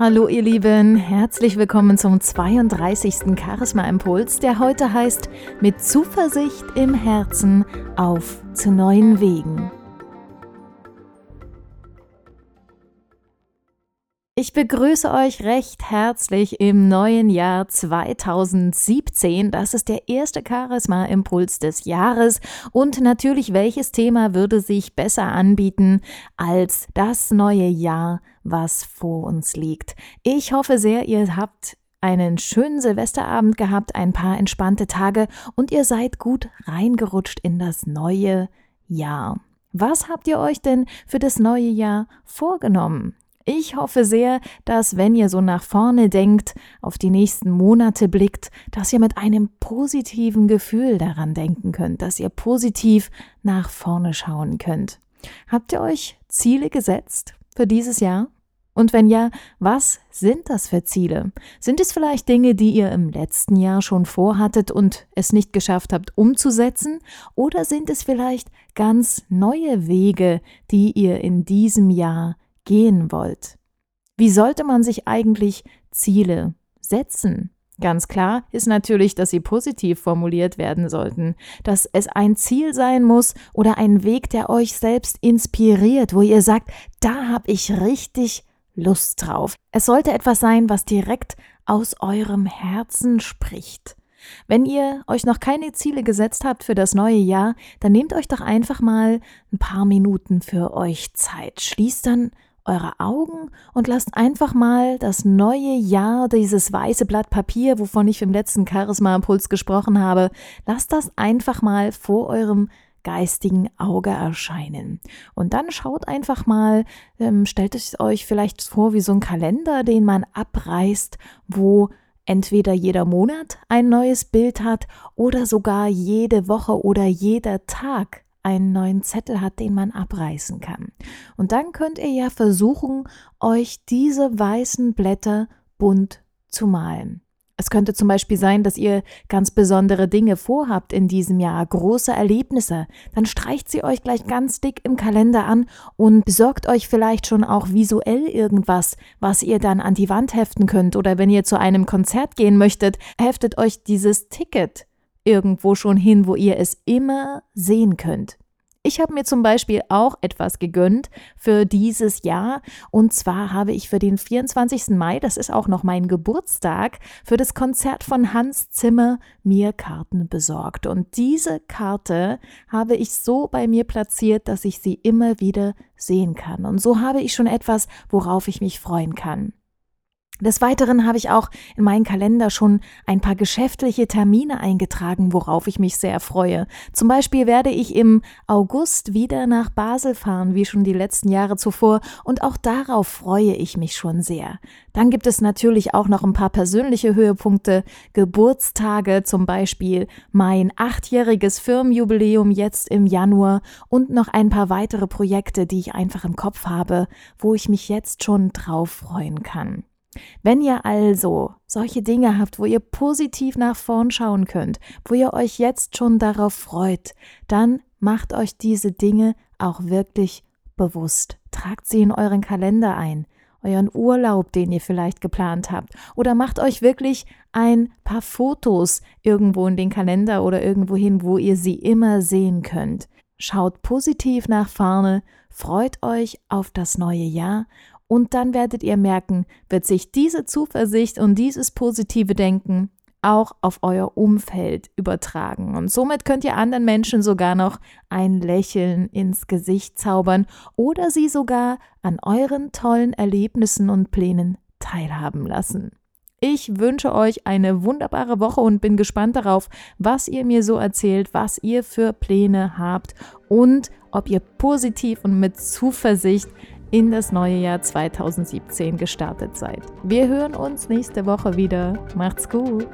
Hallo ihr Lieben, herzlich willkommen zum 32. Charisma Impuls, der heute heißt Mit Zuversicht im Herzen auf zu neuen Wegen. Ich begrüße euch recht herzlich im neuen Jahr 2017. Das ist der erste Charisma-Impuls des Jahres. Und natürlich, welches Thema würde sich besser anbieten als das neue Jahr, was vor uns liegt? Ich hoffe sehr, ihr habt einen schönen Silvesterabend gehabt, ein paar entspannte Tage und ihr seid gut reingerutscht in das neue Jahr. Was habt ihr euch denn für das neue Jahr vorgenommen? Ich hoffe sehr, dass wenn ihr so nach vorne denkt, auf die nächsten Monate blickt, dass ihr mit einem positiven Gefühl daran denken könnt, dass ihr positiv nach vorne schauen könnt. Habt ihr euch Ziele gesetzt für dieses Jahr? Und wenn ja, was sind das für Ziele? Sind es vielleicht Dinge, die ihr im letzten Jahr schon vorhattet und es nicht geschafft habt umzusetzen? Oder sind es vielleicht ganz neue Wege, die ihr in diesem Jahr gehen wollt. Wie sollte man sich eigentlich Ziele setzen? Ganz klar ist natürlich, dass sie positiv formuliert werden sollten, dass es ein Ziel sein muss oder ein Weg, der euch selbst inspiriert, wo ihr sagt, da habe ich richtig Lust drauf. Es sollte etwas sein, was direkt aus eurem Herzen spricht. Wenn ihr euch noch keine Ziele gesetzt habt für das neue Jahr, dann nehmt euch doch einfach mal ein paar Minuten für euch Zeit. Schließt dann eure Augen und lasst einfach mal das neue Jahr, dieses weiße Blatt Papier, wovon ich im letzten Charisma-Impuls gesprochen habe, lasst das einfach mal vor eurem geistigen Auge erscheinen. Und dann schaut einfach mal, ähm, stellt es euch vielleicht vor wie so ein Kalender, den man abreißt, wo entweder jeder Monat ein neues Bild hat oder sogar jede Woche oder jeder Tag einen neuen Zettel hat, den man abreißen kann. Und dann könnt ihr ja versuchen, euch diese weißen Blätter bunt zu malen. Es könnte zum Beispiel sein, dass ihr ganz besondere Dinge vorhabt in diesem Jahr, große Erlebnisse. Dann streicht sie euch gleich ganz dick im Kalender an und besorgt euch vielleicht schon auch visuell irgendwas, was ihr dann an die Wand heften könnt. Oder wenn ihr zu einem Konzert gehen möchtet, heftet euch dieses Ticket irgendwo schon hin, wo ihr es immer sehen könnt. Ich habe mir zum Beispiel auch etwas gegönnt für dieses Jahr. Und zwar habe ich für den 24. Mai, das ist auch noch mein Geburtstag, für das Konzert von Hans Zimmer mir Karten besorgt. Und diese Karte habe ich so bei mir platziert, dass ich sie immer wieder sehen kann. Und so habe ich schon etwas, worauf ich mich freuen kann. Des Weiteren habe ich auch in meinen Kalender schon ein paar geschäftliche Termine eingetragen, worauf ich mich sehr freue. Zum Beispiel werde ich im August wieder nach Basel fahren, wie schon die letzten Jahre zuvor, und auch darauf freue ich mich schon sehr. Dann gibt es natürlich auch noch ein paar persönliche Höhepunkte, Geburtstage, zum Beispiel mein achtjähriges Firmenjubiläum jetzt im Januar und noch ein paar weitere Projekte, die ich einfach im Kopf habe, wo ich mich jetzt schon drauf freuen kann. Wenn ihr also solche Dinge habt, wo ihr positiv nach vorn schauen könnt, wo ihr euch jetzt schon darauf freut, dann macht euch diese Dinge auch wirklich bewusst. Tragt sie in euren Kalender ein, euren Urlaub, den ihr vielleicht geplant habt, oder macht euch wirklich ein paar Fotos irgendwo in den Kalender oder irgendwo hin, wo ihr sie immer sehen könnt. Schaut positiv nach vorne, freut euch auf das neue Jahr und dann werdet ihr merken, wird sich diese Zuversicht und dieses positive Denken auch auf euer Umfeld übertragen. Und somit könnt ihr anderen Menschen sogar noch ein Lächeln ins Gesicht zaubern oder sie sogar an euren tollen Erlebnissen und Plänen teilhaben lassen. Ich wünsche euch eine wunderbare Woche und bin gespannt darauf, was ihr mir so erzählt, was ihr für Pläne habt und ob ihr positiv und mit Zuversicht in das neue Jahr 2017 gestartet seid. Wir hören uns nächste Woche wieder. Macht's gut!